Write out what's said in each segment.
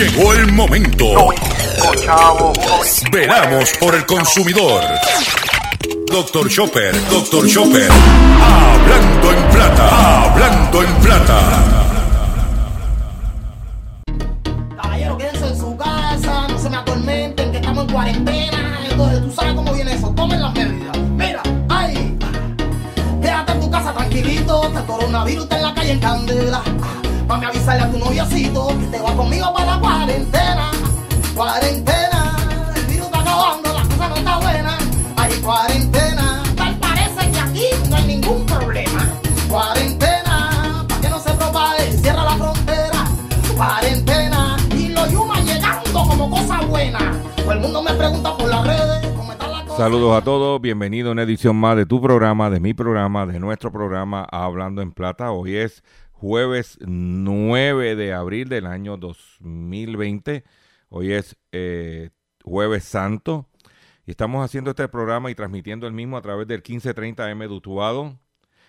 Llegó el momento. Veramos por el consumidor. Doctor Chopper, Doctor Chopper. Hablando en plata, hablando en plata. Caballero, quédense en su casa, no se me atormenten, que estamos en cuarentena. Entonces, tú sabes cómo viene eso, tomen las medidas. Mira, ay, quédate en tu casa tranquilito, este coronavirus está en la calle en candela. Mami, avisarle a tu noviocito que te va conmigo para la cuarentena. Cuarentena, el virus está acabando, la cosa no está buena. Hay cuarentena, tal parece que aquí no hay ningún problema. Cuarentena, para que no se propague, cierra la frontera. Cuarentena, y los yumas llegando como cosa buena. Todo el mundo me pregunta por las redes. Saludos a todos, bienvenido a una edición más de tu programa, de mi programa, de nuestro programa Hablando en Plata. Hoy es jueves 9 de abril del año 2020. Hoy es eh, jueves santo y estamos haciendo este programa y transmitiendo el mismo a través del 1530M de Utuado,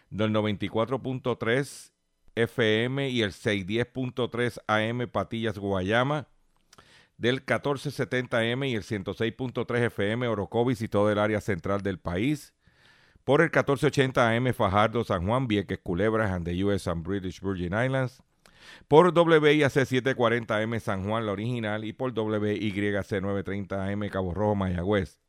del 94.3 FM y el 610.3 AM Patillas Guayama, del 1470M y el 106.3 FM Orocovis y todo el área central del país, por el 1480 AM Fajardo, San Juan, Vieques, Culebras, and the US and British Virgin Islands, por WIAC 740 AM San Juan, la original, y por WYC 930 AM Cabo Rojo, Mayagüez.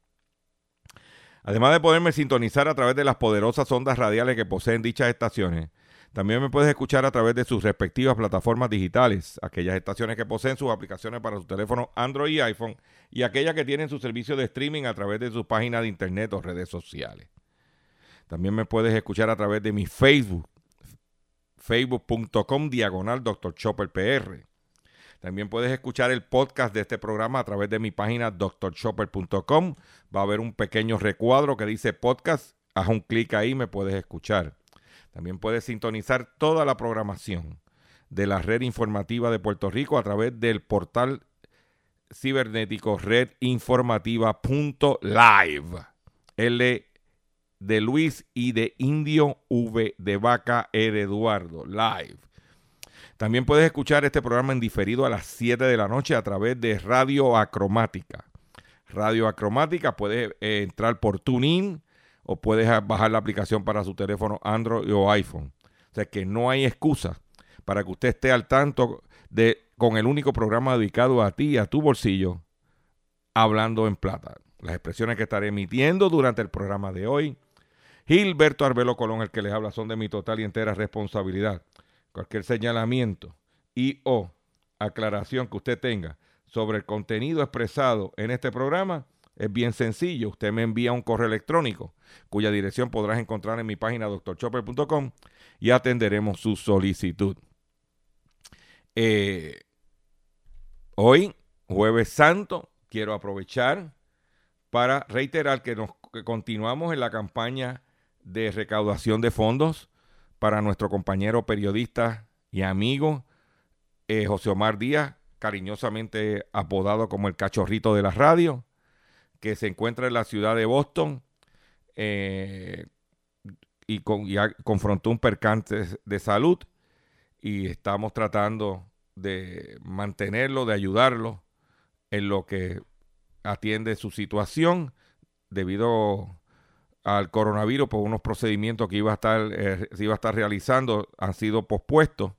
Además de poderme sintonizar a través de las poderosas ondas radiales que poseen dichas estaciones, también me puedes escuchar a través de sus respectivas plataformas digitales, aquellas estaciones que poseen sus aplicaciones para su teléfono Android y iPhone, y aquellas que tienen su servicio de streaming a través de sus páginas de internet o redes sociales. También me puedes escuchar a través de mi Facebook, facebook.com diagonal Dr. Chopper PR. También puedes escuchar el podcast de este programa a través de mi página drchopper.com. Va a haber un pequeño recuadro que dice podcast. Haz un clic ahí y me puedes escuchar. También puedes sintonizar toda la programación de la red informativa de Puerto Rico a través del portal cibernético redinformativa.live. L de Luis y de Indio V de Vaca Eduardo, live. También puedes escuchar este programa en diferido a las 7 de la noche a través de Radio Acromática. Radio Acromática, puedes eh, entrar por TuneIn o puedes bajar la aplicación para su teléfono Android o iPhone. O sea que no hay excusa para que usted esté al tanto de con el único programa dedicado a ti y a tu bolsillo, hablando en plata. Las expresiones que estaré emitiendo durante el programa de hoy Gilberto Arbelo Colón, el que les habla, son de mi total y entera responsabilidad. Cualquier señalamiento y o aclaración que usted tenga sobre el contenido expresado en este programa es bien sencillo. Usted me envía un correo electrónico cuya dirección podrás encontrar en mi página doctorchopper.com y atenderemos su solicitud. Eh, hoy, jueves santo, quiero aprovechar para reiterar que, continuamos en la campaña de recaudación de fondos para nuestro compañero periodista y amigo eh, José Omar Díaz, cariñosamente apodado como el cachorrito de la radio, que se encuentra en la ciudad de Boston eh, y, con, y confrontó un percance de salud y estamos tratando de mantenerlo, de ayudarlo en lo que atiende su situación debido al coronavirus por unos procedimientos que iba a estar, eh, se iba a estar realizando han sido pospuestos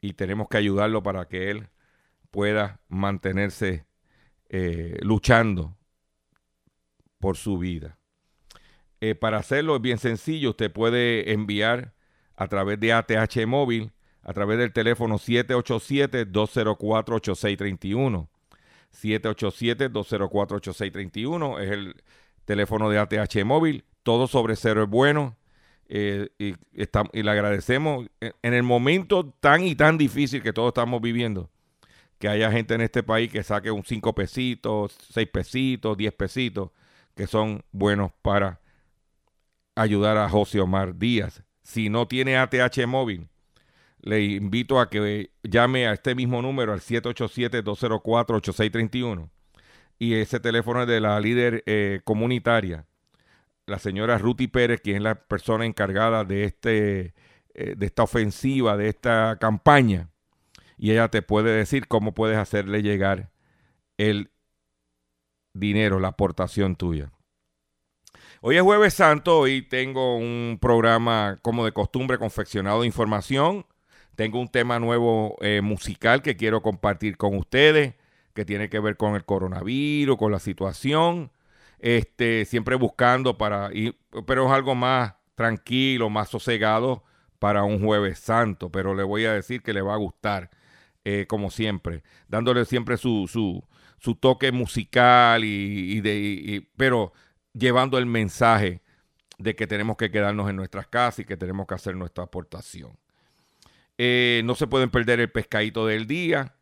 y tenemos que ayudarlo para que él pueda mantenerse eh, luchando por su vida. Eh, para hacerlo es bien sencillo, usted puede enviar a través de ATH móvil, a través del teléfono 787-204-8631. 787-204-8631 es el teléfono de ATH móvil, todo sobre cero es bueno. Eh, y, y le agradecemos en el momento tan y tan difícil que todos estamos viviendo, que haya gente en este país que saque un 5 pesitos, 6 pesitos, 10 pesitos, que son buenos para ayudar a José Omar Díaz. Si no tiene ATH móvil, le invito a que llame a este mismo número al 787-204-8631 y ese teléfono es de la líder eh, comunitaria, la señora Ruti Pérez, quien es la persona encargada de, este, eh, de esta ofensiva, de esta campaña. y ella te puede decir cómo puedes hacerle llegar el dinero, la aportación tuya. Hoy es jueves santo, y tengo un programa como de costumbre confeccionado de información. Tengo un tema nuevo eh, musical que quiero compartir con ustedes, que tiene que ver con el coronavirus, con la situación. Este, siempre buscando para ir, pero es algo más tranquilo, más sosegado para un jueves santo. Pero le voy a decir que le va a gustar, eh, como siempre, dándole siempre su, su, toque musical y, de, pero llevando el mensaje de que tenemos que quedarnos en nuestras casas y que tenemos que hacer nuestra aportación. Eh, no se pueden perder el pescadito del día,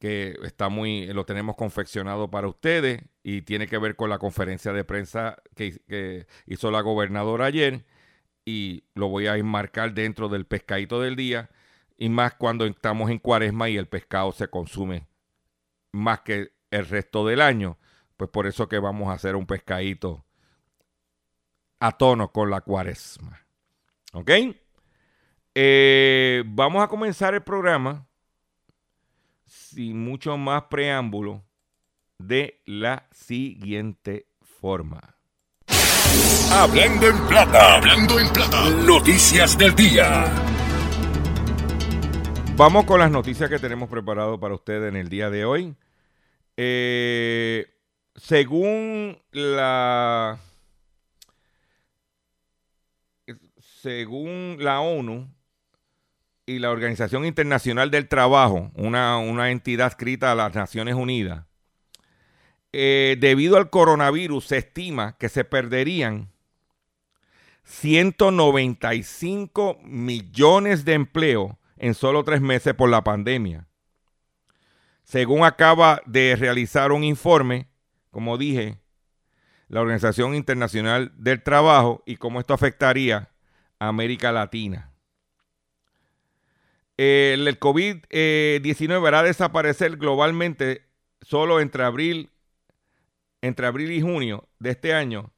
que está muy, lo tenemos confeccionado para ustedes y tiene que ver con la conferencia de prensa que, hizo la gobernadora ayer y lo voy a enmarcar dentro del pescadito del día y más cuando estamos en cuaresma y el pescado se consume más que el resto del año. Pues por eso que vamos a hacer un pescadito a tono con la cuaresma. ¿Ok? Eh, vamos a comenzar el programa sin mucho más preámbulo de la siguiente forma. Hablando en plata, hablando en plata, noticias del día. Vamos con las noticias que tenemos preparado para ustedes en el día de hoy. Eh, según la según la ONU y la Organización Internacional del Trabajo, una, entidad escrita a las Naciones Unidas, eh, debido al coronavirus se estima que se perderían 195 millones de empleos en solo tres meses por la pandemia. Según acaba de realizar un informe, como dije, la Organización Internacional del Trabajo y cómo esto afectaría a América Latina. El, el COVID-19 hará desaparecer globalmente solo entre abril, entre abril y junio de este año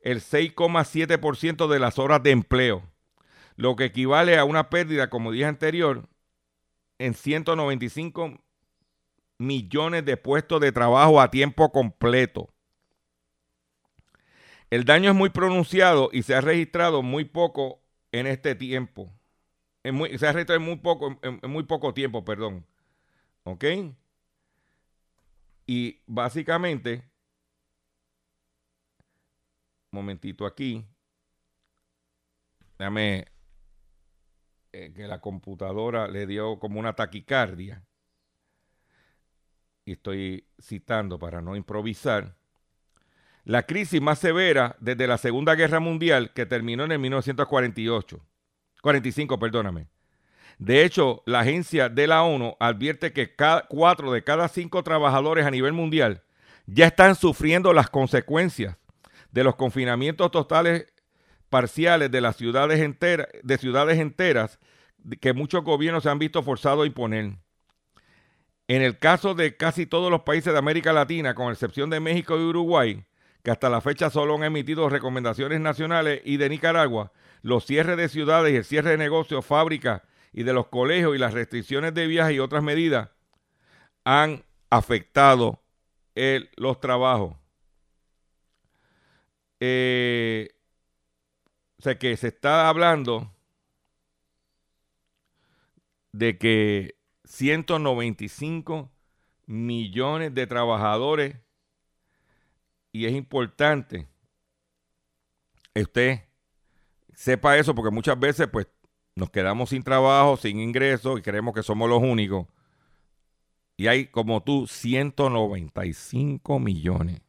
el 6,7% de las horas de empleo, lo que equivale a una pérdida, como dije anterior, en 195 millones de puestos de trabajo a tiempo completo. El daño es muy pronunciado y se ha registrado muy poco en este tiempo. Se ha registrado en muy poco, en, muy poco tiempo, perdón. ¿Ok? Y básicamente, momentito aquí. Déjame eh, que la computadora le dio como una taquicardia y estoy citando para no improvisar, la crisis más severa desde la Segunda Guerra Mundial que terminó en el 1948, 45, perdóname. De hecho, la agencia de la ONU advierte que cada, cuatro de cada cinco trabajadores a nivel mundial ya están sufriendo las consecuencias de los confinamientos totales parciales de las ciudades enteras, de ciudades enteras que muchos gobiernos se han visto forzados a imponer. En el caso de casi todos los países de América Latina, con excepción de México y Uruguay, que hasta la fecha solo han emitido recomendaciones nacionales, y de Nicaragua, los cierres de ciudades y el cierre de negocios, fábricas y de los colegios y las restricciones de viaje y otras medidas han afectado los trabajos. Eh, o sea que se está hablando de que 195 millones de trabajadores y es importante usted sepa eso porque muchas veces pues nos quedamos sin trabajo, sin ingresos y creemos que somos los únicos. Y hay como tú 195 millones.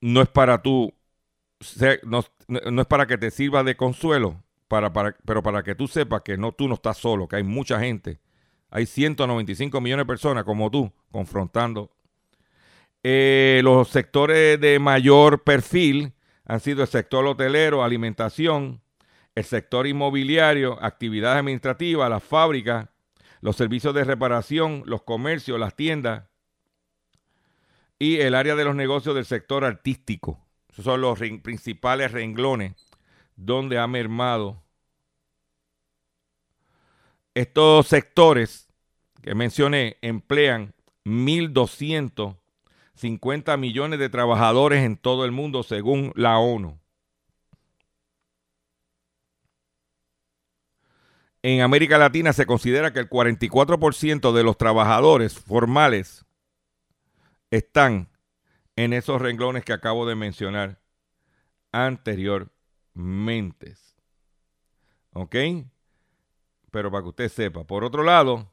No es para tú, no, no es para que te sirva de consuelo, para, pero para que tú sepas que no, tú no estás solo, que hay mucha gente. Hay 195 millones de personas como tú confrontando. Eh, los sectores de mayor perfil han sido el sector hotelero, alimentación, el sector inmobiliario, actividades administrativas, las fábricas, los servicios de reparación, los comercios, las tiendas y el área de los negocios del sector artístico. Esos son los principales renglones donde ha mermado estos sectores que mencioné emplean 1.250 millones de trabajadores en todo el mundo según la ONU. En América Latina se considera que el 44% de los trabajadores formales están en esos renglones que acabo de mencionar anteriormente. ¿Ok? Pero para que usted sepa. Por otro lado,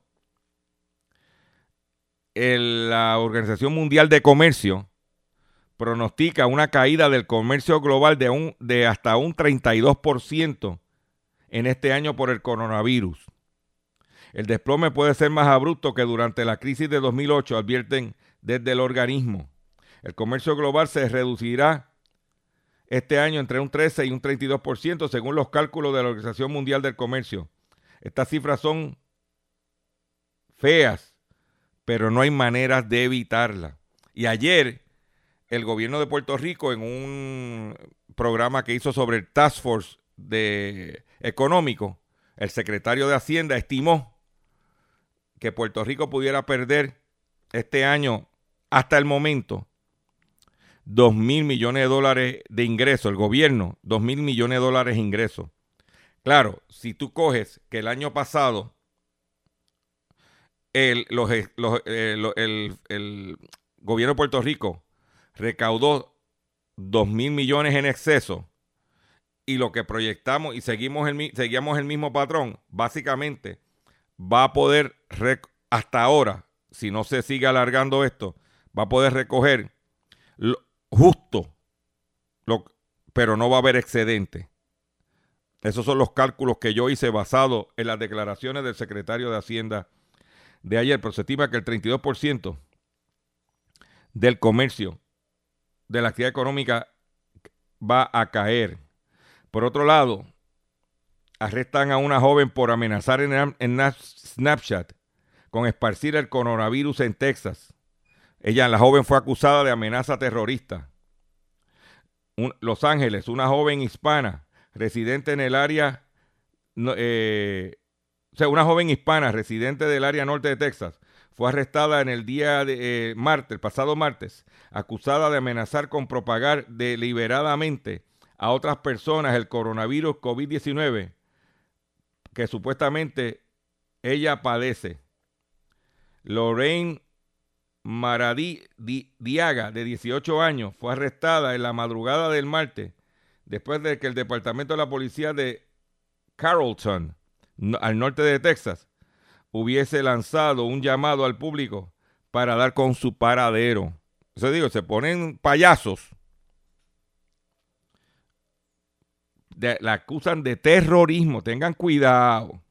la Organización Mundial de Comercio pronostica una caída del comercio global de, un, de hasta un 32% en este año por el coronavirus. El desplome puede ser más abrupto que durante la crisis de 2008, advierten desde el organismo. El comercio global se reducirá este año entre un 13 y un 32% según los cálculos de la Organización Mundial del Comercio. Estas cifras son feas, pero no hay maneras de evitarlas. Y ayer el gobierno de Puerto Rico en un programa que hizo sobre el Task Force de económico, el secretario de Hacienda estimó que Puerto Rico pudiera perder este año hasta el momento 2 mil millones de dólares de ingresos, el gobierno, 2 mil millones de dólares de ingresos. Claro, si tú coges que el año pasado el, eh, el gobierno de Puerto Rico recaudó 2 mil millones en exceso, y lo que proyectamos y seguimos el, seguíamos el mismo patrón, básicamente va a poder, hasta ahora, si no se sigue alargando esto, va a poder recoger justo, lo, pero no va a haber excedente. Esos son los cálculos que yo hice basado en las declaraciones del secretario de Hacienda de ayer, pero se estima que el 32% del comercio, de la actividad económica, va a caer. Por otro lado, arrestan a una joven por amenazar en, Snapchat con esparcir el coronavirus en Texas. Ella, la joven, fue acusada de amenaza terrorista. Los Ángeles, una joven hispana residente en el área, eh, o sea, una joven hispana residente del área norte de Texas, fue arrestada en el día de eh, martes, pasado martes, acusada de amenazar con propagar deliberadamente a otras personas el coronavirus COVID-19 que supuestamente ella padece. Lorraine Maradí Diaga, de 18 años, fue arrestada en la madrugada del martes después de que el Departamento de la Policía de Carrollton, al norte de Texas, hubiese lanzado un llamado al público para dar con su paradero. O digo, se ponen payasos la acusan de terrorismo. Tengan cuidado.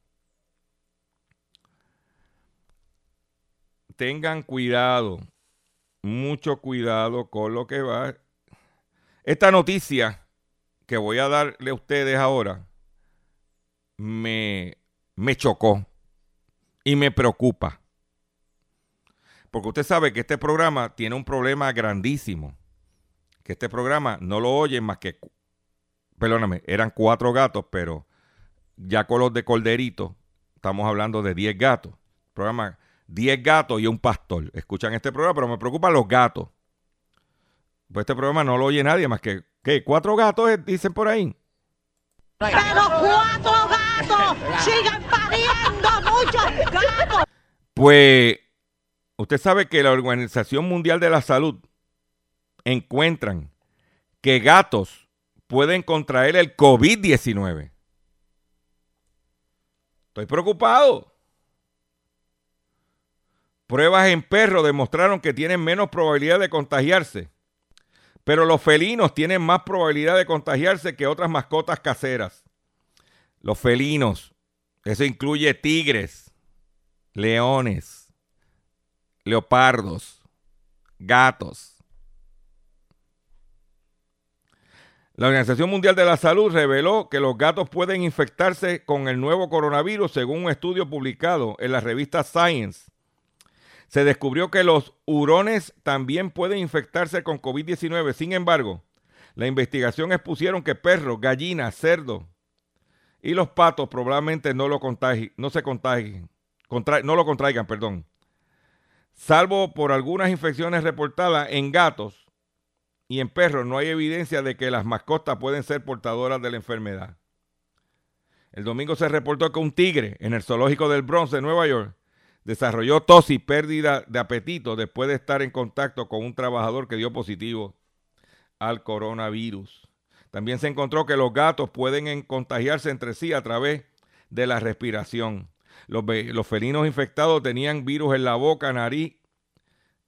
Tengan cuidado. Mucho cuidado con lo que va. Esta noticia que voy a darle a ustedes ahora me, me chocó y me preocupa. Porque usted sabe que este programa tiene un problema grandísimo. Que este programa no lo oyen más que perdóname, eran cuatro gatos, pero ya con los de Corderito, estamos hablando de diez gatos. Programa 10 gatos y un pastor. Escuchan este programa, pero me preocupan los gatos. Pues este programa no lo oye nadie más que. ¿Cuatro gatos eh, dicen por ahí? Pero cuatro sigan pariendo muchos gatos. Pues usted sabe que la Organización Mundial de la Salud encuentran que gatos pueden contraer el COVID-19. Estoy preocupado. Pruebas en perros demostraron que tienen menos probabilidad de contagiarse, pero los felinos tienen más probabilidad de contagiarse que otras mascotas caseras. Los felinos, eso incluye tigres, leones, leopardos, gatos. La Organización Mundial de la Salud reveló que los gatos pueden infectarse con el nuevo coronavirus según un estudio publicado en la revista Science. Se descubrió que los hurones también pueden infectarse con COVID-19. Sin embargo, la investigación expusieron que perros, gallinas, cerdos y los patos probablemente no lo contagien, no se contagien, no lo contraigan, perdón. Salvo por algunas infecciones reportadas en gatos y en perros, no hay evidencia de que las mascotas pueden ser portadoras de la enfermedad. El domingo se reportó que un tigre en el zoológico del Bronx de Nueva York desarrolló tos y pérdida de apetito después de estar en contacto con un trabajador que dio positivo al coronavirus. También se encontró que los gatos pueden en- contagiarse entre sí a través de la respiración. Los felinos infectados tenían virus en la boca, nariz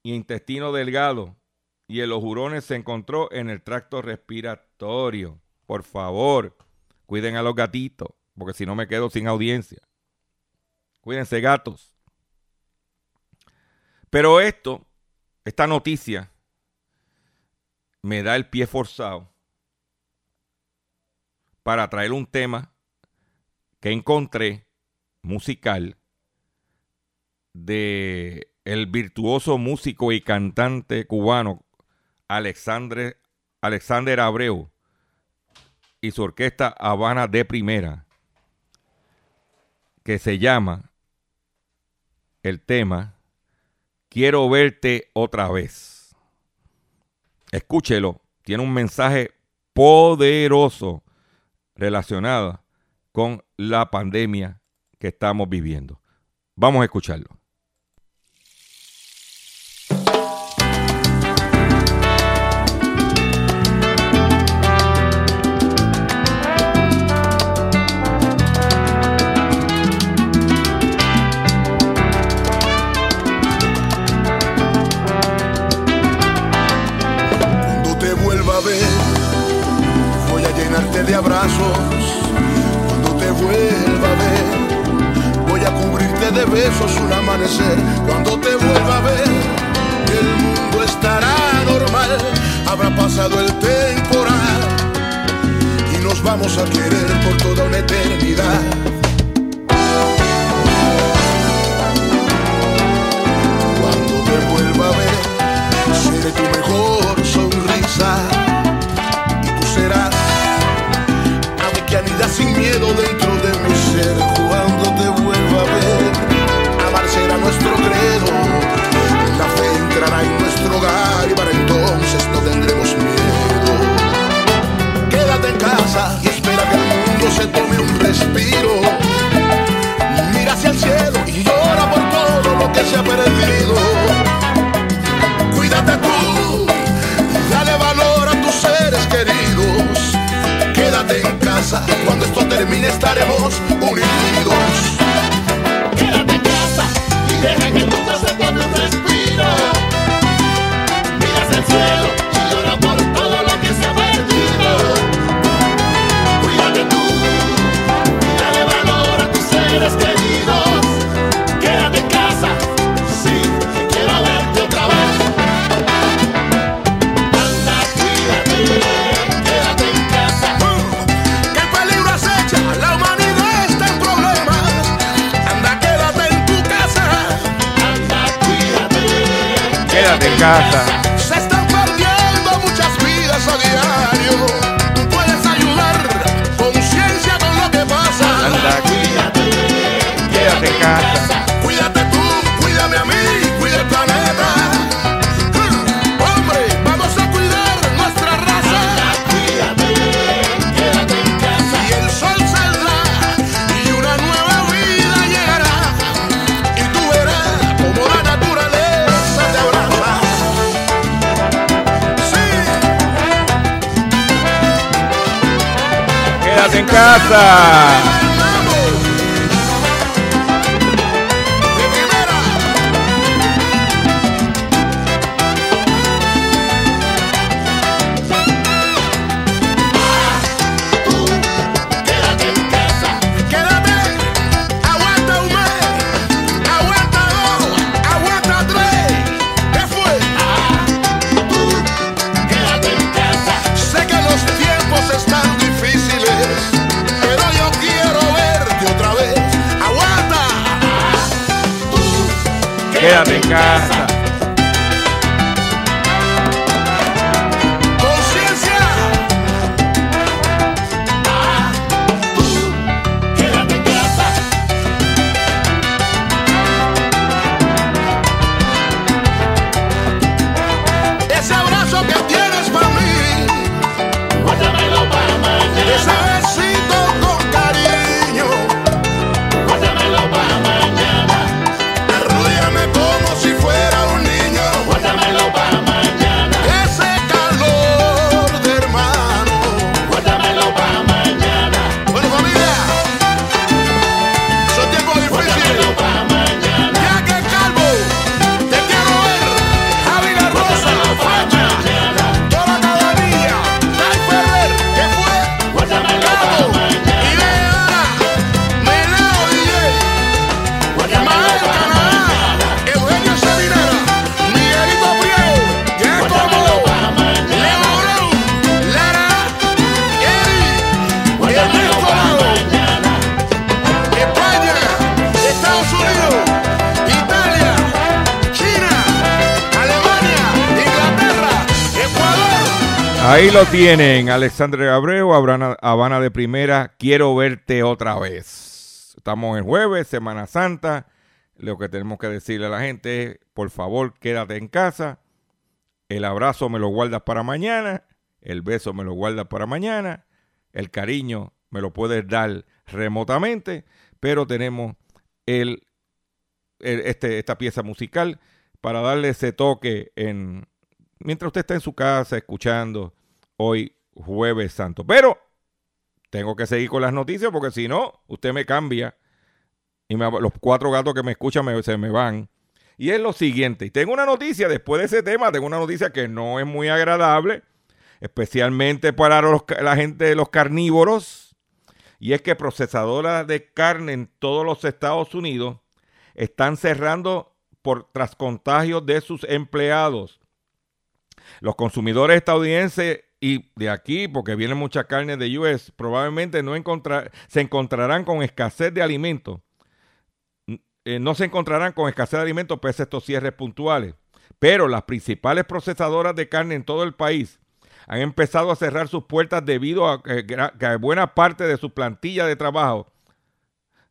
y intestino delgado. Y en los hurones se encontró en el tracto respiratorio. Por favor, cuiden a los gatitos, porque si no me quedo sin audiencia. Cuídense, gatos. Pero esto, esta noticia, me da el pie forzado para traer un tema que encontré musical de el virtuoso músico y cantante cubano Alexandre, Alexander Abreu y su orquesta Habana de Primera, que se llama el tema Quiero verte otra vez. Escúchelo, tiene un mensaje poderoso relacionado con la pandemia que estamos viviendo. Vamos a escucharlo. Besos un amanecer. Cuando te vuelva a ver, el mundo estará normal. Habrá pasado el temporal y nos vamos a querer por toda una eternidad. Quédate Ahí lo tienen, Alexandre Abreu, Habana, de Primera, quiero verte otra vez. Estamos en jueves, Semana Santa. Lo que tenemos que decirle a la gente es, por favor, quédate en casa. El abrazo me lo guardas para mañana, el beso me lo guardas para mañana, el cariño me lo puedes dar remotamente, pero tenemos este, esta pieza musical para darle ese toque en mientras usted está en su casa escuchando hoy jueves santo. Pero tengo que seguir con las noticias porque si no, usted me cambia y los cuatro gatos que me escuchan se me van. Y es lo siguiente, y tengo una noticia después de ese tema, tengo una noticia que no es muy agradable, especialmente para los la gente de los carnívoros, y es que procesadoras de carne en todos los Estados Unidos están cerrando por tras contagios de sus empleados. Los consumidores estadounidenses y de aquí, porque viene mucha carne de US, probablemente no encontrar, se encontrarán con escasez de alimentos. Eh, no se encontrarán con escasez de alimentos pese a estos cierres puntuales. Pero las principales procesadoras de carne en todo el país han empezado a cerrar sus puertas debido a que buena parte de su plantilla de trabajo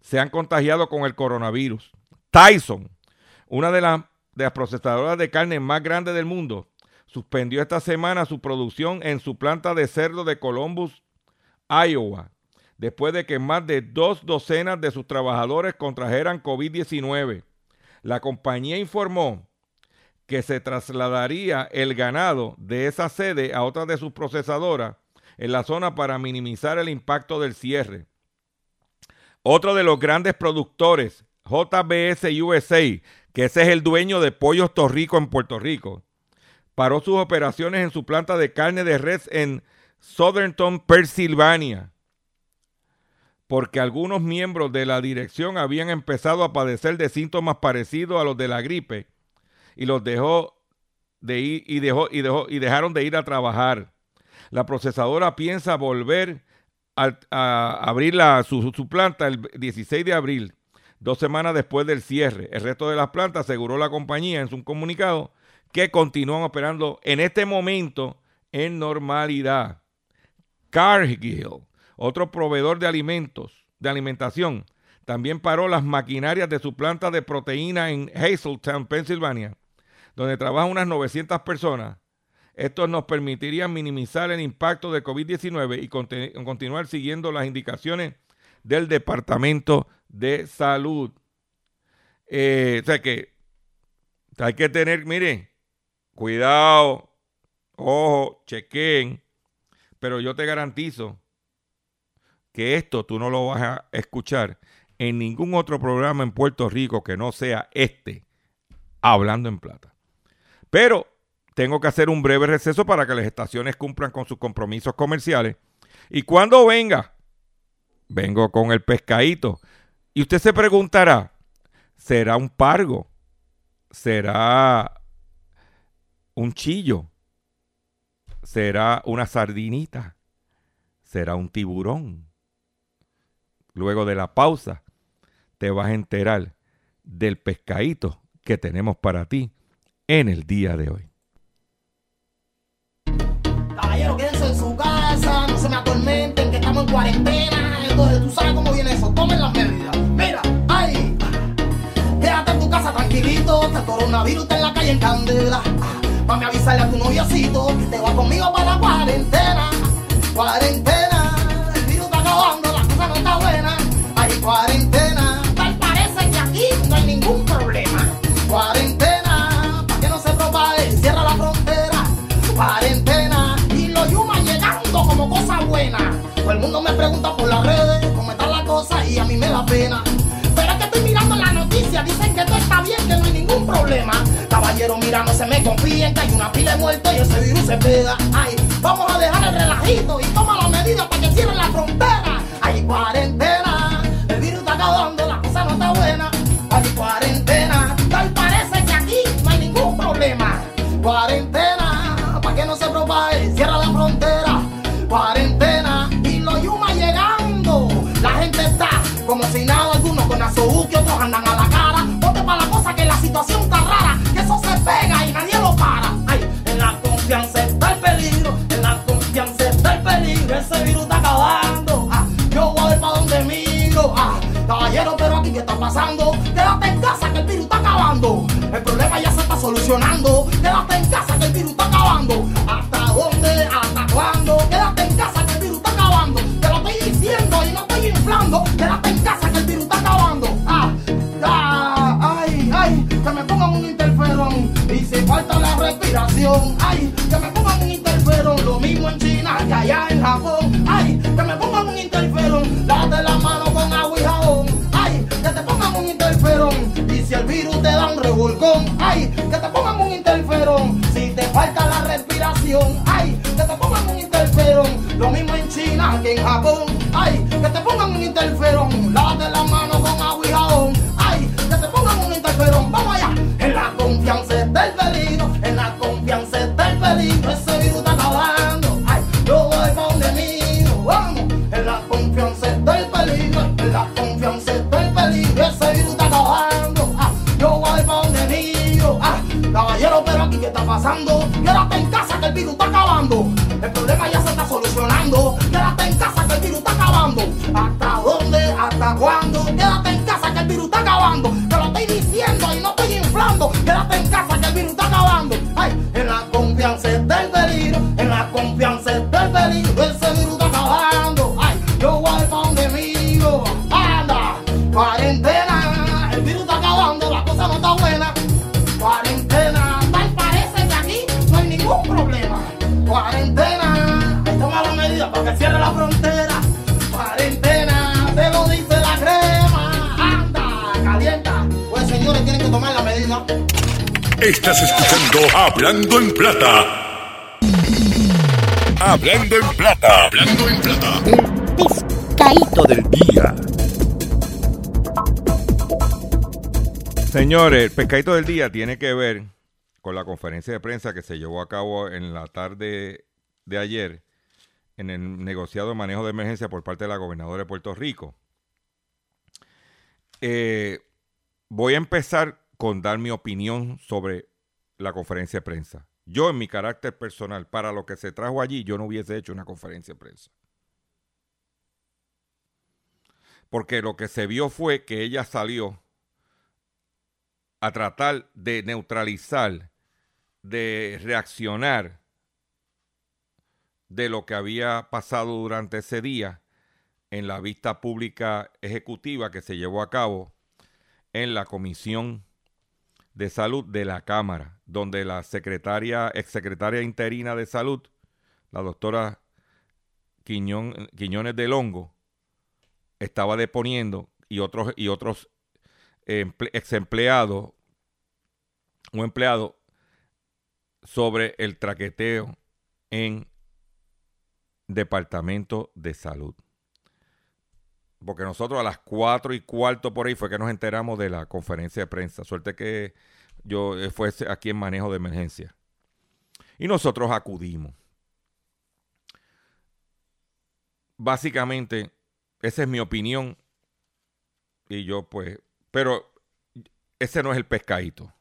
se han contagiado con el coronavirus. Tyson, una de, las- de las procesadoras de carne más grandes del mundo, suspendió esta semana su producción en su planta de cerdo de Columbus, Iowa, después de que más de dos docenas de sus trabajadores contrajeran COVID-19. La compañía informó que se trasladaría el ganado de esa sede a otra de sus procesadoras en la zona para minimizar el impacto del cierre. Otro de los grandes productores, JBS USA, que ese es el dueño de Pollos Torrico en Puerto Rico, paró sus operaciones en su planta de carne de res en Southernton, Pennsylvania, porque algunos miembros de la dirección habían empezado a padecer de síntomas parecidos a los de la gripe y los dejó de ir y dejó y dejó y dejaron de ir a trabajar. La procesadora piensa volver a, abrir su, su planta el 16 de abril, dos semanas después del cierre. El resto de las plantas aseguró la compañía en su comunicado que continúan operando en este momento en normalidad. Cargill, otro proveedor de alimentos, de alimentación, también paró las maquinarias de su planta de proteína en Hazeltown, Pensilvania, donde trabajan unas 900 personas. Esto nos permitiría minimizar el impacto de COVID-19 y continuar siguiendo las indicaciones del Departamento de Salud. Eh, o sea que hay que tener, mire, cuidado, ojo, chequen, pero yo te garantizo que esto tú no lo vas a escuchar en ningún otro programa en Puerto Rico que no sea este, hablando en plata. Pero tengo que hacer un breve receso para que las estaciones cumplan con sus compromisos comerciales. Y cuando venga, vengo con el pescadito. Y usted se preguntará, ¿será un pargo? ¿Será un chillo? ¿Será una sardinita? ¿Será un tiburón? Luego de la pausa, te vas a enterar del pescadito que tenemos para ti en el día de hoy. Caballero, quédense en su casa, no se me atormenten, que estamos en cuarentena. Entonces, tú sabes cómo viene eso, tomen las medidas. Mira, ay, quédate en tu casa tranquilito, que el coronavirus está en la calle en candela. Mami, avisarle a tu noviocito que te va conmigo para la cuarentena. Cuarentena, el virus está acabando, la cosa no está buena. Ay, cuarentena, tal parece que aquí no hay ningún problema. Cuarentena, para que no se propague, cierra la frontera. Cuarentena, y los yumas llegando como cosa buena. Todo el mundo me pregunta por las redes cómo están las cosas y a mí me da pena. Dicen que todo está bien, que no hay ningún problema. Caballero, mira, no se me confíen que hay una pila de muertos y ese virus se pega. Ay, vamos a dejar el relajito y toma las medidas para que cierren la frontera. Hay cuarentena, el virus está acabando, la cosa no está buena. Hay cuarentena, tal parece que aquí no hay ningún problema. Cuarentena, Quédate en casa que el virus está acabando. El problema ya se está solucionando. Quédate en casa ay, que te pongan un interferón. Lo mismo en China que en Japón. Ay, que te pongan un interferón. Lávate la mano Estás escuchando Hablando en Plata. Hablando en Plata. Hablando en Plata. Pescadito del día. Señores, el pescadito del día tiene que ver con la conferencia de prensa que se llevó a cabo en la tarde de ayer en el negociado manejo de emergencia por parte de la gobernadora de Puerto Rico. Eh, voy a empezar con dar mi opinión sobre la conferencia de prensa. Yo, en mi carácter personal, para lo que se trajo allí, yo no hubiese hecho una conferencia de prensa. Porque lo que se vio fue que ella salió a tratar de neutralizar, de reaccionar de lo que había pasado durante ese día en la vista pública ejecutiva que se llevó a cabo en la Comisión de Salud de la Cámara, donde la secretaria, exsecretaria interina de Salud, la doctora Quiñón, Quiñones del Hongo, estaba deponiendo y otros, y otros emple- ex empleados un empleado sobre el traqueteo en Departamento de Salud. Porque nosotros a las cuatro y cuarto por ahí fue que nos enteramos de la conferencia de prensa. Suerte que yo eh, fuese aquí en manejo de emergencia. Y nosotros acudimos. Básicamente, esa es mi opinión. Y yo pues, pero ese no es el pescadito.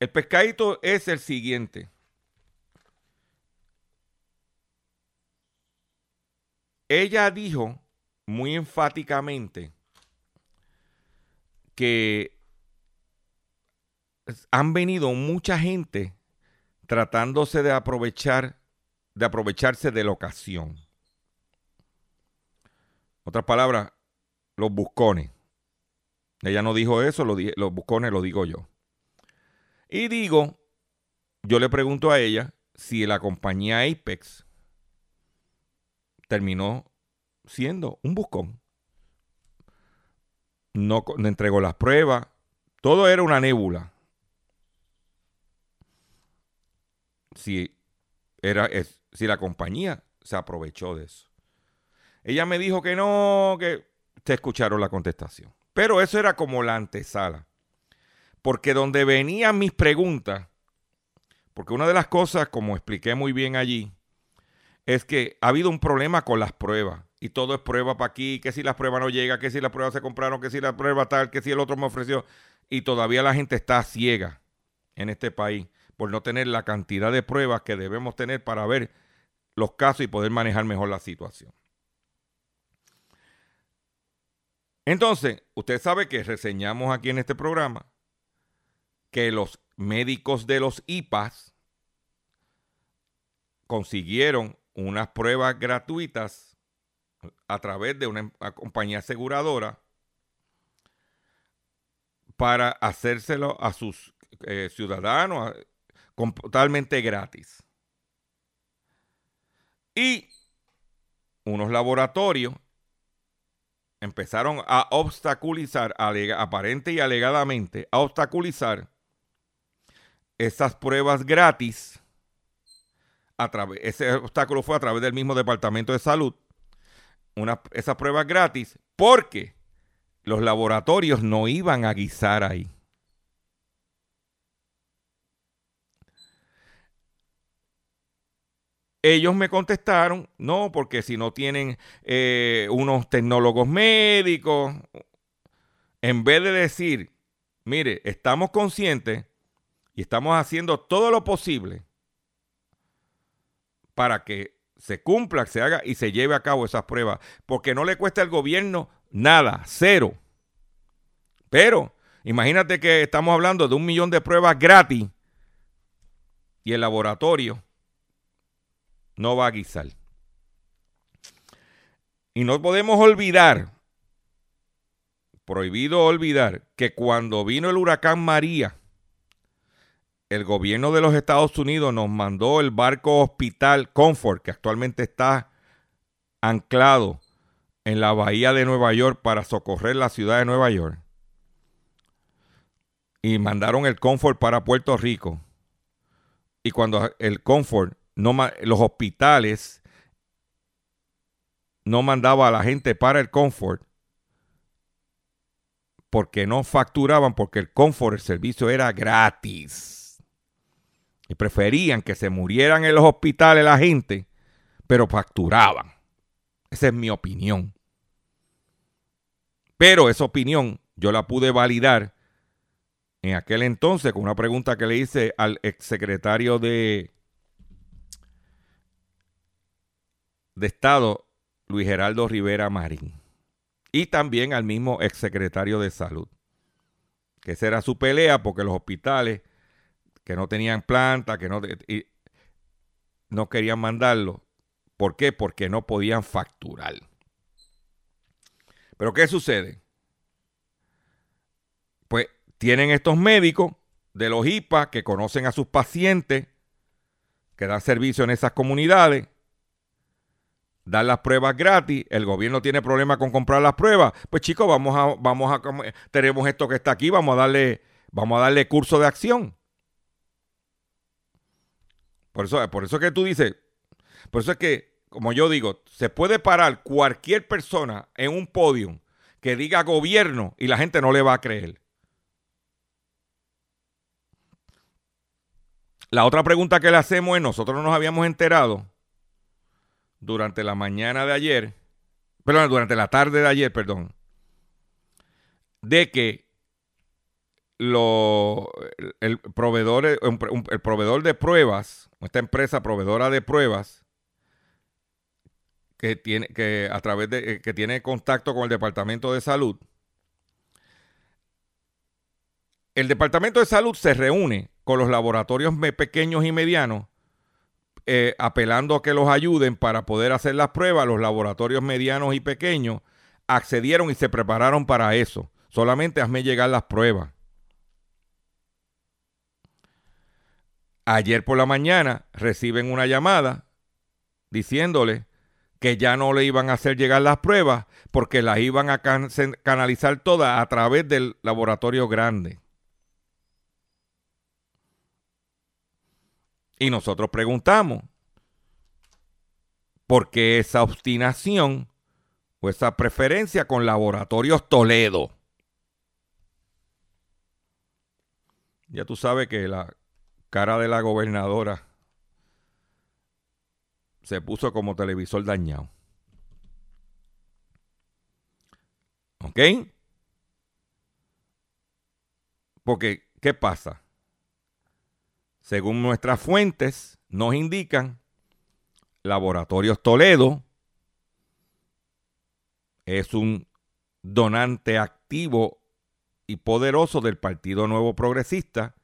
El pescadito es el siguiente. Ella dijo muy enfáticamente que han venido mucha gente tratándose de aprovechar, de aprovecharse de la ocasión. Otras palabras, los buscones. Ella no dijo eso, lo di- los buscones lo digo yo. Y digo, yo le pregunto a ella si la compañía Apex terminó siendo un buscón. No, entregó las pruebas. Todo era una nébula. Si, era, si la compañía se aprovechó de eso. Ella me dijo que no, que te escucharon la contestación. Pero eso era como la antesala. Porque donde venían mis preguntas, porque una de las cosas, como expliqué muy bien allí, es que ha habido un problema con las pruebas. Y todo es prueba para aquí, que si las pruebas no llegan, que si las pruebas se compraron, que si la prueba tal, que si el otro me ofreció. Y todavía la gente está ciega en este país por no tener la cantidad de pruebas que debemos tener para ver los casos y poder manejar mejor la situación. Entonces, usted sabe que reseñamos aquí en este programa que los médicos de los IPAs consiguieron unas pruebas gratuitas a través de una compañía aseguradora para hacérselo a sus eh, ciudadanos totalmente gratis. Y unos laboratorios empezaron a obstaculizar, aparente y alegadamente, a obstaculizar esas pruebas gratis. A ese obstáculo fue a través del mismo Departamento de Salud. Una, esas pruebas gratis porque los laboratorios no iban a guisar ahí. Ellos me contestaron, no, porque si no tienen eh, unos tecnólogos médicos, en vez de decir, mire, estamos conscientes y estamos haciendo todo lo posible para que se cumpla, se haga y se lleve a cabo esas pruebas, porque no le cuesta al gobierno nada, cero. Pero imagínate que estamos hablando de un millón de pruebas gratis y el laboratorio no va a guisar. Y no podemos olvidar, prohibido olvidar, que cuando vino el huracán María, el gobierno de los Estados Unidos nos mandó el barco hospital Comfort, que actualmente está anclado en la bahía de Nueva York para socorrer la ciudad de Nueva York. Y mandaron el Comfort para Puerto Rico. Y cuando el Comfort no, los hospitales no mandaba a la gente para el Comfort porque no facturaban, porque el Comfort, el servicio era gratis. Y preferían que se murieran en los hospitales la gente, pero facturaban. Esa es mi opinión. Pero esa opinión yo la pude validar en aquel entonces con una pregunta que le hice al exsecretario de de Estado, Luis Geraldo Rivera Marín. Y también al mismo exsecretario de Salud. Que esa era su pelea porque los hospitales que no tenían planta, que no, no querían mandarlo. ¿Por qué? Porque no podían facturar. Pero ¿qué sucede? Pues tienen estos médicos de los IPA que conocen a sus pacientes, que dan servicio en esas comunidades, dar las pruebas gratis, el gobierno tiene problemas con comprar las pruebas, pues chicos, vamos a, vamos a, tenemos esto que está aquí, vamos a darle, vamos a darle curso de acción. Por eso, por eso que tú dices, por eso es que, como yo digo, se puede parar cualquier persona en un podio que diga gobierno y la gente no le va a creer. La otra pregunta que le hacemos es, nosotros nos habíamos enterado durante la mañana de ayer, perdón, durante la tarde de ayer, perdón, de que lo, el, proveedor, el proveedor de pruebas, esta empresa proveedora de pruebas, que tiene, que a través de, que tiene contacto con el Departamento de Salud, el Departamento de Salud se reúne con los laboratorios pequeños y medianos eh, apelando a que los ayuden para poder hacer las pruebas, los laboratorios medianos y pequeños accedieron y se prepararon para eso. Solamente hazme llegar las pruebas. Ayer por la mañana reciben una llamada diciéndole que ya no le iban a hacer llegar las pruebas porque las iban a canalizar todas a través del laboratorio grande. Y nosotros preguntamos, ¿por qué esa obstinación o esa preferencia con Laboratorios Toledo? Ya tú sabes que la cara de la gobernadora se puso como televisor dañado. ¿Ok? Porque, ¿qué pasa? según nuestras fuentes, nos indican, Laboratorios Toledo es un donante activo y poderoso del Partido Nuevo Progresista.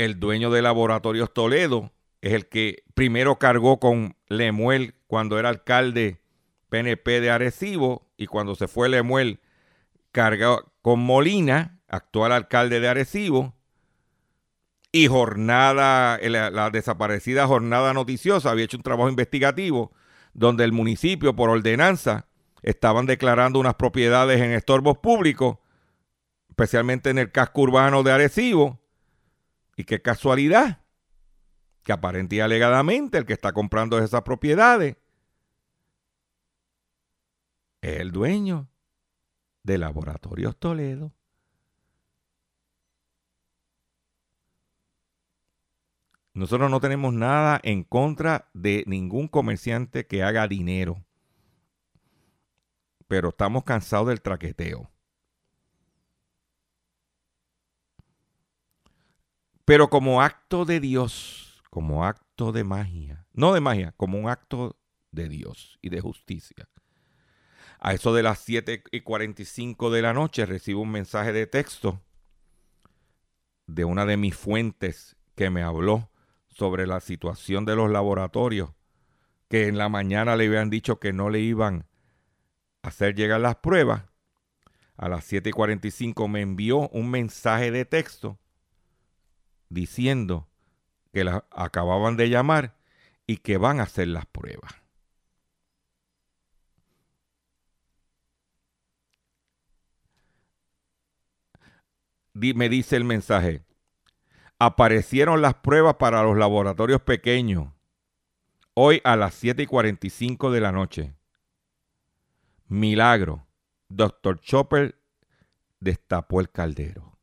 El dueño de Laboratorios Toledo es el que primero cargó con Lemuel cuando era alcalde PNP de Arecibo y cuando se fue Lemuel cargó con Molina, actual alcalde de Arecibo, y jornada, la, la, desaparecida jornada noticiosa había hecho un trabajo investigativo donde el municipio por ordenanza estaban declarando unas propiedades en estorbos públicos, especialmente en el casco urbano de Arecibo, y qué casualidad que aparente y alegadamente el que está comprando esas propiedades es el dueño de Laboratorios Toledo. Nosotros no tenemos nada en contra de ningún comerciante que haga dinero. Pero estamos cansados del traqueteo. Pero como acto de Dios, como acto de magia, no de magia, como un acto de Dios y de justicia. A eso de las 7 y 45 de la noche recibo un mensaje de texto de una de mis fuentes que me habló sobre la situación de los laboratorios, que en la mañana le habían dicho que no le iban a hacer llegar las pruebas. A las 7 y 45 me envió un mensaje de texto diciendo que la acababan de llamar y que van a hacer las pruebas. me dice el mensaje, aparecieron las pruebas para los laboratorios pequeños hoy a las 7 y 45 de la noche. Milagro. Doctor Chopper destapó el caldero.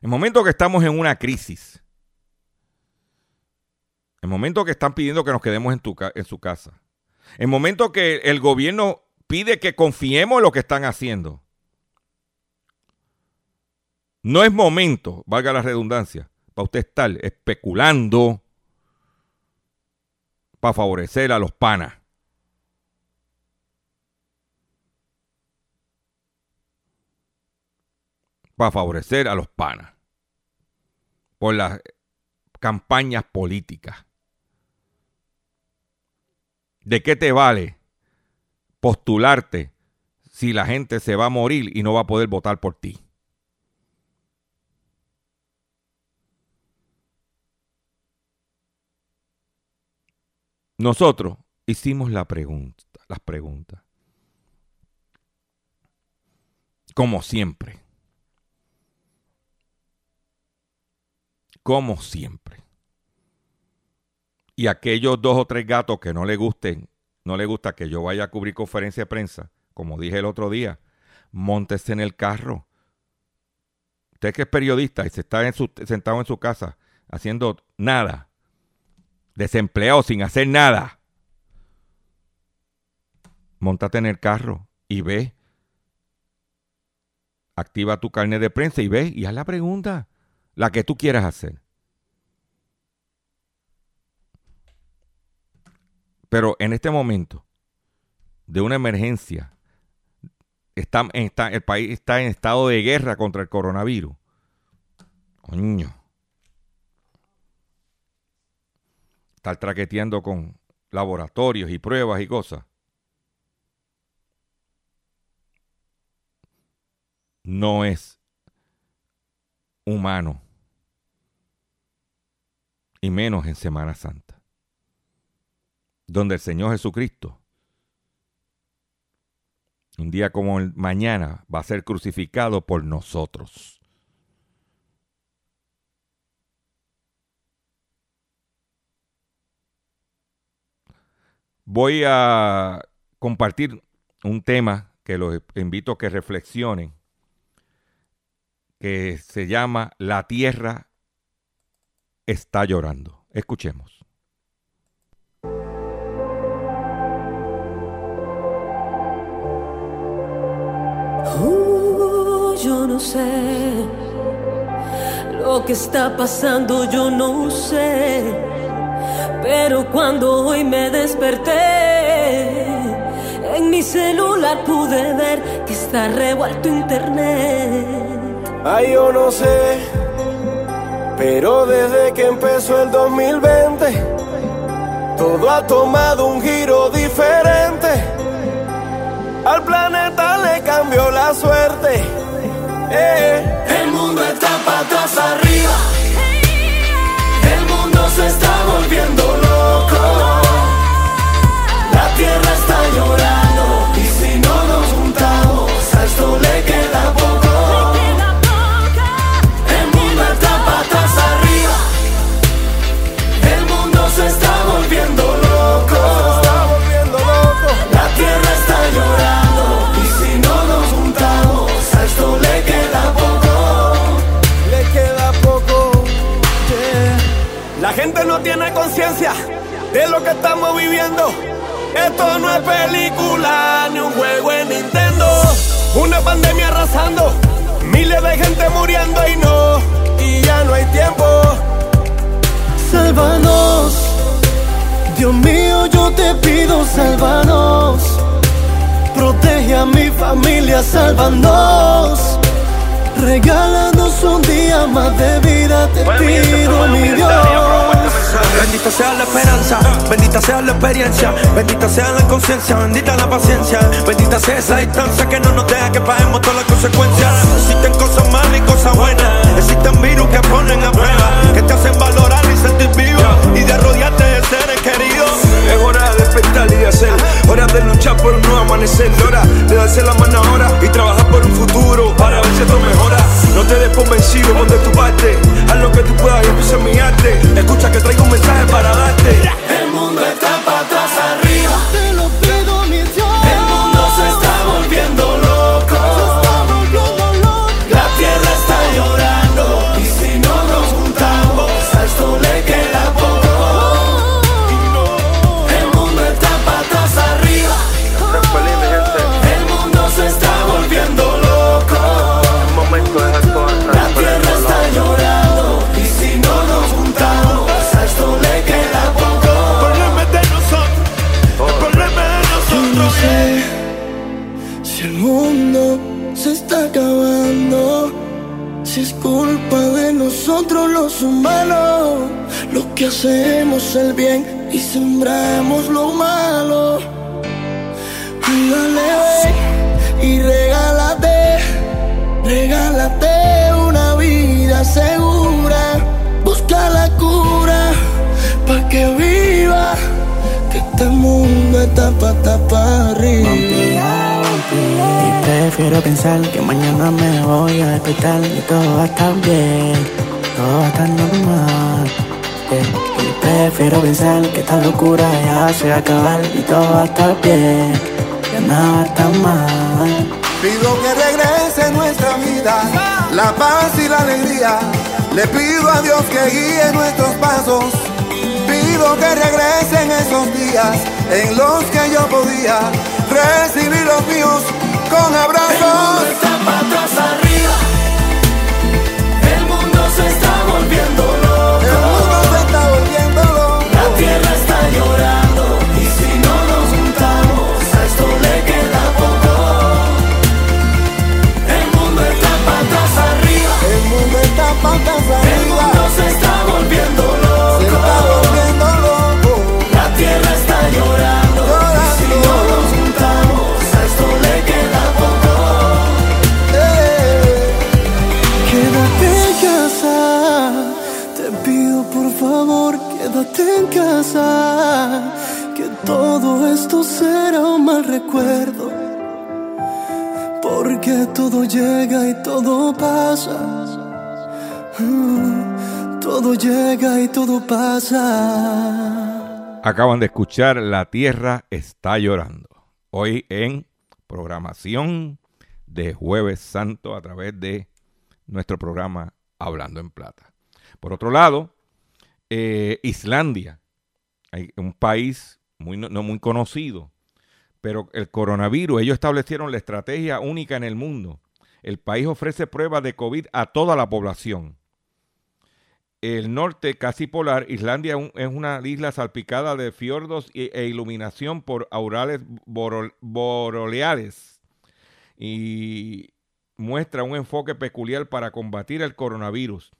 En momento que estamos en una crisis, en momento que están pidiendo que nos quedemos en, su casa, en momento que el gobierno pide que confiemos en lo que están haciendo. No es momento, valga la redundancia, para usted estar especulando para favorecer a los panas. Para favorecer a los panas. Por las campañas políticas. ¿De qué te vale postularte si la gente se va a morir y no va a poder votar por ti? Nosotros hicimos la pregunta, las preguntas. Como siempre. Como siempre. Y aquellos dos o tres gatos que no le gusten, no le gusta que yo vaya a cubrir conferencia de prensa, como dije el otro día, montese en el carro. Usted que es periodista y se está sentado en su casa haciendo nada, desempleado sin hacer nada. Montate en el carro y ve. Activa tu carne de prensa y ve y haz la pregunta, la que tú quieras hacer. Pero en este momento de una emergencia, el país está en estado de guerra contra el coronavirus. Coño. estar traqueteando con laboratorios y pruebas y cosas. No es humano. Y menos en Semana Santa. Donde el Señor Jesucristo, un día como el mañana, va a ser crucificado por nosotros. Voy a compartir un tema que los invito a que reflexionen, que se llama La tierra está llorando. Escuchemos. Uh, yo no sé lo que está pasando, yo no sé pero cuando hoy me desperté, En mi celular pude ver que está revuelto internet. Ay, yo no sé, pero desde que empezó el 2020, todo ha tomado un giro diferente. Al planeta le cambió la suerte. Eh. El mundo está patas arriba. El mundo se está volviendo loco. La tierra está llorando. Tiene conciencia de lo que estamos viviendo. Esto no es película ni un juego en Nintendo. Una pandemia arrasando, miles de gente muriendo y no, y ya no hay tiempo. Sálvanos, Dios mío, yo te pido, sálvanos. Protege a mi familia, sálvanos. Regálanos un día más de vida, te pido, mi Dios. Bendita sea la esperanza, bendita sea la experiencia, bendita sea la conciencia, bendita la paciencia, bendita sea esa distancia que no nos deja que paguemos todas las consecuencias. Existen cosas malas y cosas buenas, existen virus que ponen a prueba, que te hacen valorar y sentir vivo y de rodearte de seres queridos. Es hora de despertar y de hacer, hora de luchar por un nuevo amanecer, hora de darse la mano ahora y trabajar por un futuro para ver si esto mejora. No te des por vencido, pon locura ya se va a acabar y todo va a estar bien, que nada va a estar mal. Pido que regrese nuestra vida, la paz y la alegría. Le pido a Dios que guíe nuestros pasos. Pido que regresen esos días en los que yo podía recibir los míos con abrazos. Todo llega y todo pasa, Mm, todo llega y todo pasa. Acaban de escuchar La Tierra está llorando. Hoy en programación de Jueves Santo a través de nuestro programa Hablando en Plata. Por otro lado, eh, Islandia, un país muy, no muy conocido, pero el coronavirus, ellos establecieron la estrategia única en el mundo. El país ofrece pruebas de COVID a toda la población. el norte casi polar, Islandia es una isla salpicada de fiordos e, iluminación por aurales boro- boreales y muestra un enfoque peculiar para combatir el coronavirus.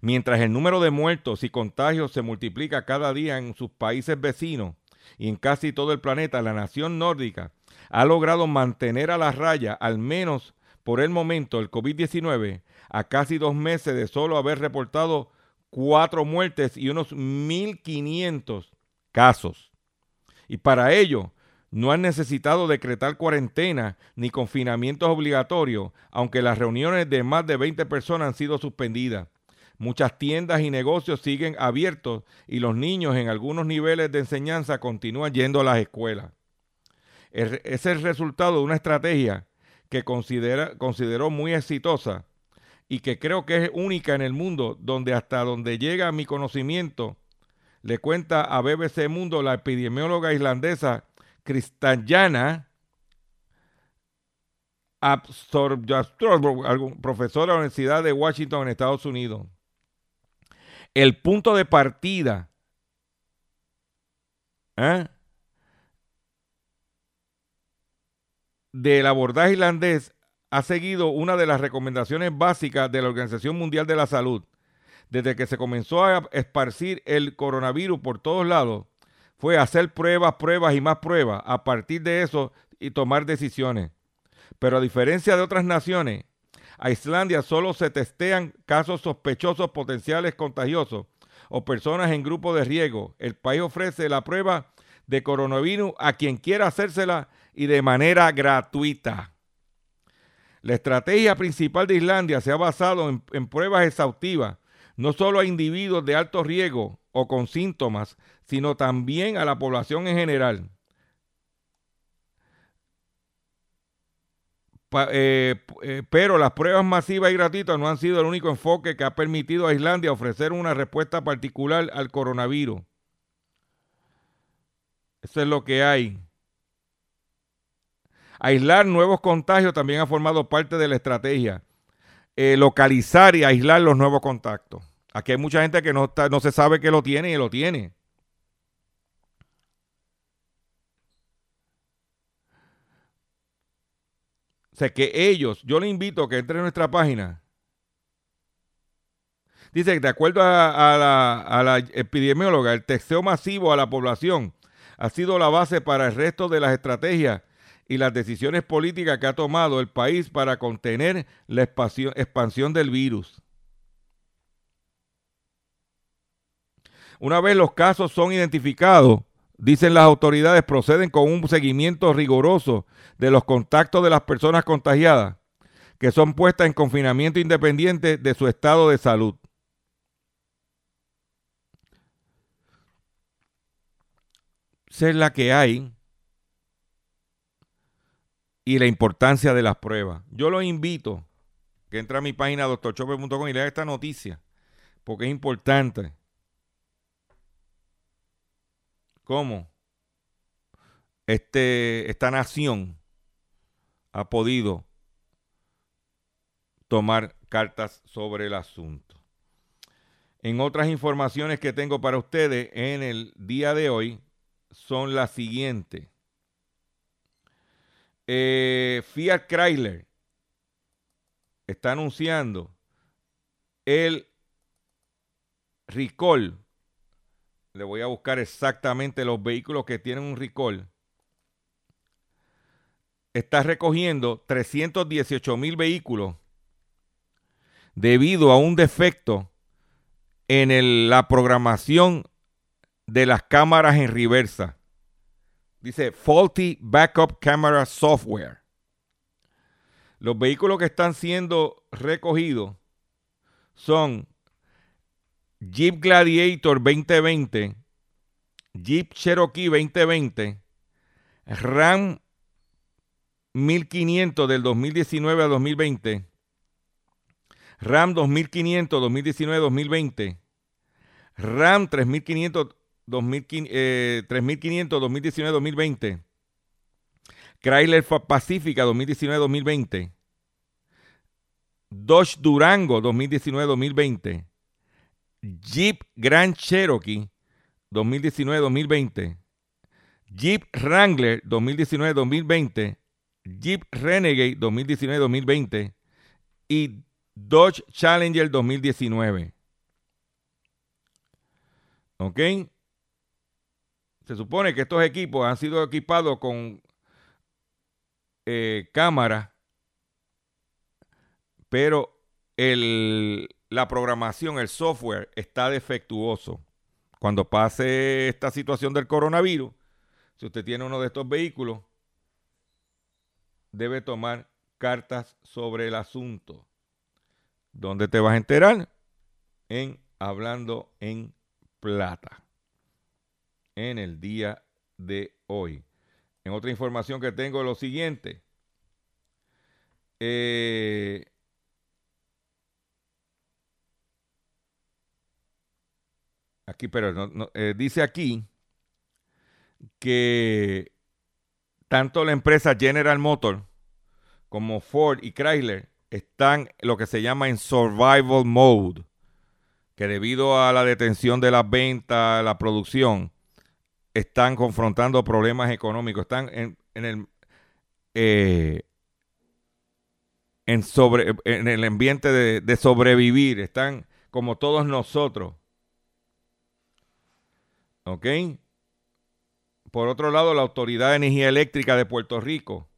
Mientras el número de muertos y contagios se multiplica cada día en sus países vecinos y en casi todo el planeta, la nación nórdica ha logrado mantener a la raya, al menos por el momento, el COVID-19 a casi dos meses de solo haber reportado cuatro muertes y unos 1.500 casos. Y para ello, no han necesitado decretar cuarentena ni confinamientos obligatorios, aunque las reuniones de más de 20 personas han sido suspendidas. Muchas tiendas y negocios siguen abiertos y los niños en algunos niveles de enseñanza continúan yendo a las escuelas. Es el resultado de una estrategia que considera, consideró muy exitosa y que creo que es única en el mundo, donde hasta donde llega mi conocimiento, le cuenta a BBC Mundo la epidemióloga islandesa Kristallana Absorb- algún- profesora de la Universidad de Washington en Estados Unidos. El punto de partida ¿eh? del abordaje irlandés ha seguido una de las recomendaciones básicas de la Organización Mundial de la Salud. Desde que se comenzó a esparcir el coronavirus por todos lados, fue hacer pruebas, pruebas y más pruebas. A partir de eso y tomar decisiones. Pero a diferencia de otras naciones, a Islandia solo se testean casos sospechosos potenciales contagiosos o personas en grupo de riesgo. El país ofrece la prueba de coronavirus a quien quiera hacérsela y de manera gratuita. La estrategia principal de Islandia se ha basado en, en pruebas exhaustivas, no solo a individuos de alto riesgo o con síntomas, sino también a la población en general. Eh, eh, pero las pruebas masivas y gratuitas no han sido el único enfoque que ha permitido a Islandia ofrecer una respuesta particular al coronavirus. Eso es lo que hay. Aislar nuevos contagios también ha formado parte de la estrategia. Eh, localizar y aislar los nuevos contactos. Aquí hay mucha gente que no, está- no se sabe que lo tiene y lo tiene. O sea que ellos, yo le invito a que entre en nuestra página. Dice que de acuerdo a, la, a la epidemióloga, el testeo masivo a la población ha sido la base para el resto de las estrategias y las decisiones políticas que ha tomado el país para contener la expansión del virus. Una vez los casos son identificados, dicen las autoridades, proceden con un seguimiento riguroso de los contactos de las personas contagiadas, que son puestas en confinamiento independiente de su estado de salud. Es la que hay y la importancia de las pruebas. Yo los invito que entre a mi página doctorchopper.com y lea esta noticia, porque es importante. ¿Cómo? Este, esta nación ha podido tomar cartas sobre el asunto. En otras informaciones que tengo para ustedes en el día de hoy son las siguientes. Eh, Fiat Chrysler está anunciando el recall. Le voy a buscar exactamente los vehículos que tienen un recall. Está recogiendo 318 mil vehículos debido a un defecto en la programación de las cámaras en reversa. Dice faulty backup camera software. Los vehículos que están siendo recogidos son Jeep Gladiator 2020, Jeep Cherokee 2020, Ram 1500 del 2019 a 2020, RAM 2500 2019-2020, RAM 3500 2015, eh, 3500 2019-2020, Chrysler Pacifica 2019-2020, Dodge Durango 2019-2020, Jeep Grand Cherokee 2019-2020, Jeep Wrangler 2019-2020, Jeep Renegade 2019-2020 y Dodge Challenger 2019. ¿Ok? Se supone que estos equipos han sido equipados con eh, cámara, pero el, la programación, el software está defectuoso. Cuando pase esta situación del coronavirus, si usted tiene uno de estos vehículos, debe tomar cartas sobre el asunto. ¿Dónde te vas a enterar? En Hablando en Plata. En el día de hoy. En otra información que tengo, lo siguiente. Eh, aquí, pero eh, dice aquí que tanto la empresa General Motors como Ford y Chrysler están lo que se llama en survival mode, que debido a la detención de las ventas, la producción, están confrontando problemas económicos, están en, el eh, en, sobre, en el ambiente de, de sobrevivir, están como todos nosotros. ¿Ok? Por otro lado, la Autoridad de Energía Eléctrica de Puerto Rico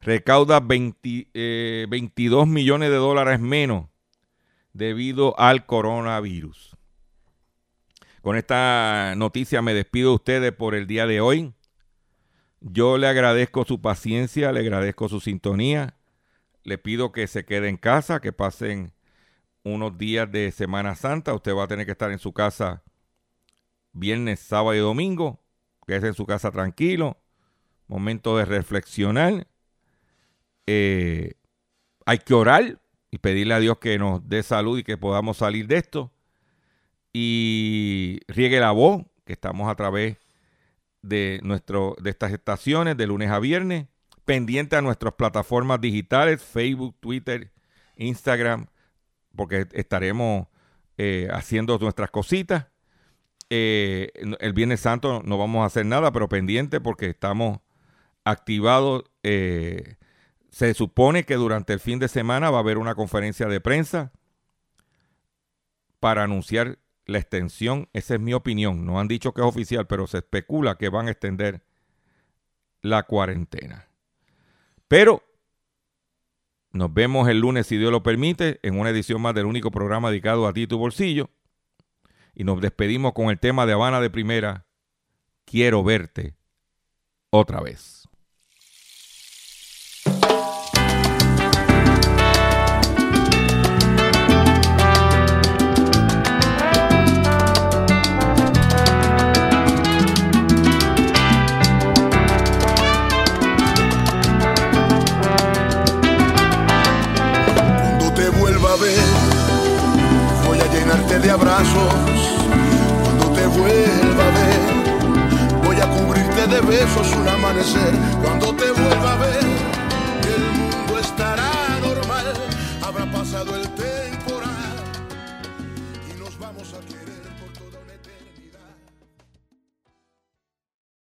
recauda 22 eh, millones de dólares menos debido al coronavirus. Con esta noticia me despido de ustedes por el día de hoy. Yo le agradezco su paciencia, le agradezco su sintonía. Le pido que se quede en casa, que pasen unos días de Semana Santa. Usted va a tener que estar en su casa viernes, sábado y domingo. Quédese en su casa tranquilo. Momento de reflexionar eh, hay que orar y pedirle a Dios que nos dé salud y que podamos salir de esto. Y riegue la voz, que estamos a través de, nuestro, de estas estaciones de lunes a viernes, pendiente a nuestras plataformas digitales, Facebook, Twitter, Instagram, porque estaremos eh, haciendo nuestras cositas. Eh, el Viernes Santo no vamos a hacer nada, pero pendiente porque estamos activados se supone que durante el fin de semana va a haber una conferencia de prensa para anunciar la extensión. Esa es mi opinión. No han dicho que es oficial, pero se especula que van a extender la cuarentena. Pero nos vemos el lunes, si Dios lo permite, en una edición más del único programa dedicado a ti y tu bolsillo. Y nos despedimos con el tema de Habana de Primera. Quiero verte otra vez. Besos un amanecer. Cuando te vuelva a ver,